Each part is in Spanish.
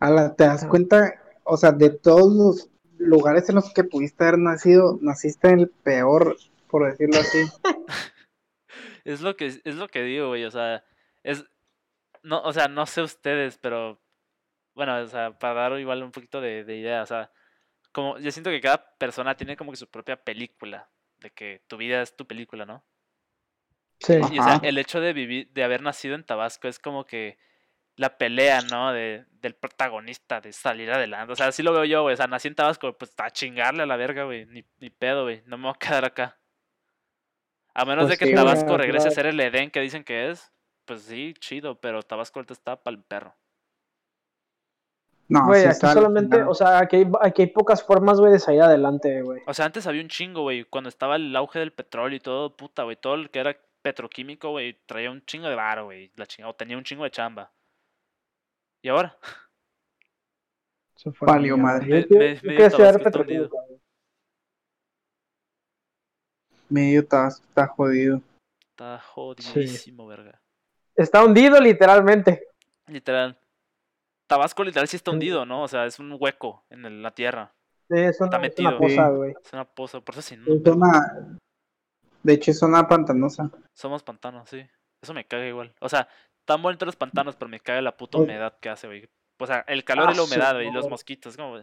Ala, ¿te das cuenta? O sea, de todos los lugares en los que pudiste haber nacido, naciste en el peor, por decirlo así. Es lo que, es lo que digo, güey, o sea, es, no, o sea, no sé ustedes, pero, bueno, o sea, para dar igual un poquito de, de idea, o sea, como, yo siento que cada persona tiene como que su propia película, de que tu vida es tu película, ¿no? Sí. Y o sea, el hecho de vivir, de haber nacido en Tabasco es como que la pelea, ¿no? De, del protagonista, de salir adelante. O sea, así lo veo yo, güey. O sea, nací en Tabasco, pues a chingarle a la verga, güey. Ni, ni pedo, güey. No me voy a quedar acá. A menos Pues de que sí, Tabasco regrese a ser el Edén que dicen que es. Pues sí, chido, pero Tabasco ahorita está para el perro. No, Güey, sí aquí solamente, o sea, aquí hay, aquí hay pocas formas, güey, de salir adelante, güey. O sea, antes había un chingo, güey. Cuando estaba el auge del petróleo y todo, puta, güey. Todo el que era petroquímico, güey, traía un chingo de varo, güey. La chinga, o tenía un chingo de chamba. ¿Y ahora? Se fue Valió madre. Me- me- medio Tabasco. Medio Tabasco está jodido. Está jodidísimo, verga. Está hundido literalmente. Literal. Tabasco literal sí está Sí. hundido, ¿no? O sea, es un hueco en el- la tierra. Sí, es una, Está es metido. una posa, Sí. güey. Es una poza. Por eso sí, no, Es una... De hecho, es zona pantanosa. somos pantanos, sí. Eso me caga igual. O sea, tan bonitos los pantanos, pero me caga la puta Oh. humedad que hace, güey. O sea, el calor Ah, y la su humedad, güey, y los mosquitos. Como...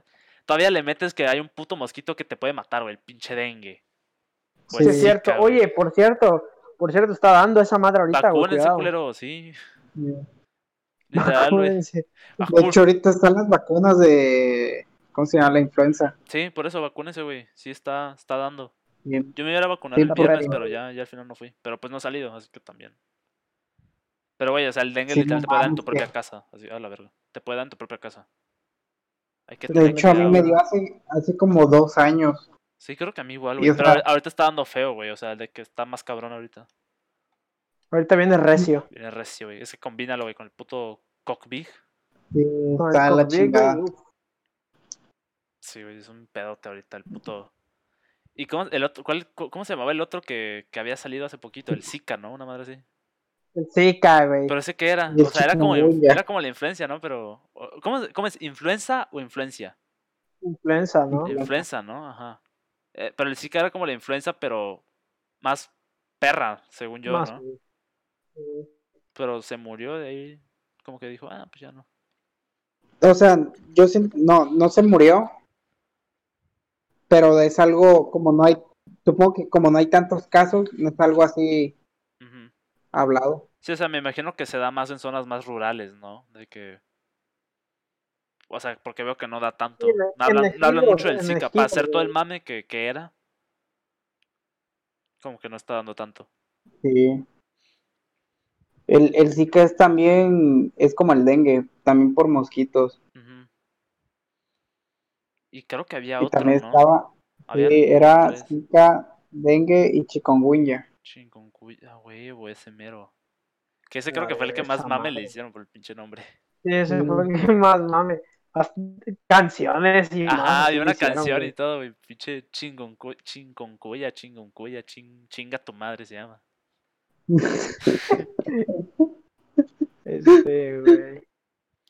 Todavía le metes que hay un puto mosquito que te puede matar, güey, el pinche dengue. Sí, Pues es cierto. Oye, por cierto, por cierto, está dando esa madre ahorita, güey. Vacúnense, culero, sí. De Literal, güey. Vacún- hecho, ahorita están las vacunas de... ¿Cómo se llama? La influenza. Sí, por eso vacúnense, güey. Sí está, está dando. Bien. Yo me iba a vacunar Sí, el viernes, pero ya, ya al final no fui. Pero pues no he salido, así que también. Pero güey, o sea, el dengue Sí, literal no te puede dar en tu propia que- casa. Así, a la verga. Te puede dar en tu propia casa. Hay que De hecho, a mí me dio hace, hace como dos años. Sí, creo que a mí igual, güey. Pero sea- ahorita está dando feo, güey. O sea, de que está más cabrón ahorita. Ahorita viene recio. Viene recio, güey. Ese combínalo, güey, con el puto cockbig. Sí, está la chingada. Sí, güey, es un pedote ahorita, el puto. ¿Y cómo, el otro, cuál, cu- cómo se llamaba el otro que, que había salido hace poquito? El Zika, ¿no? Una madre así. El Zika, güey. Pero ese que era, o sea, era como, era como la influencia, ¿no? Pero, ¿cómo, es- cómo es? ¿Influenza o influencia? Influenza, ¿no? Influenza. ¿no? Ajá. Eh, pero el Zika era como la influenza, pero más perra, según yo, Más, ¿no? Sí. Pero se murió de ahí, como que dijo, ah, pues ya no. O sea, yo siento, no, no se murió, pero es algo como no hay, supongo que como no hay tantos casos, no es algo así Ujú. hablado. Sí, o sea, me imagino que se da más en zonas más rurales, ¿no? De que... O sea, porque veo que no da tanto. No hablan, no hablan ejidos, mucho del Zika. Para hacer todo el mame que, que era, como que no está dando tanto. Sí. El, el Zika es también, es como el dengue, también por mosquitos. Y creo que había Y otro, también ¿no? estaba, Había sí, era tres. Zika, dengue y chikungunya. Chikungunya, huevo, ese mero. Que ese creo que fue el que más mame le hicieron por el pinche nombre. Sí, ese fue Mm. el que más mame. Canciones y Ajá, había una canción y todo, güey. Pinche chingoncu- chingoncuya, chingoncuya, ching, chinga tu madre se llama. Este, güey.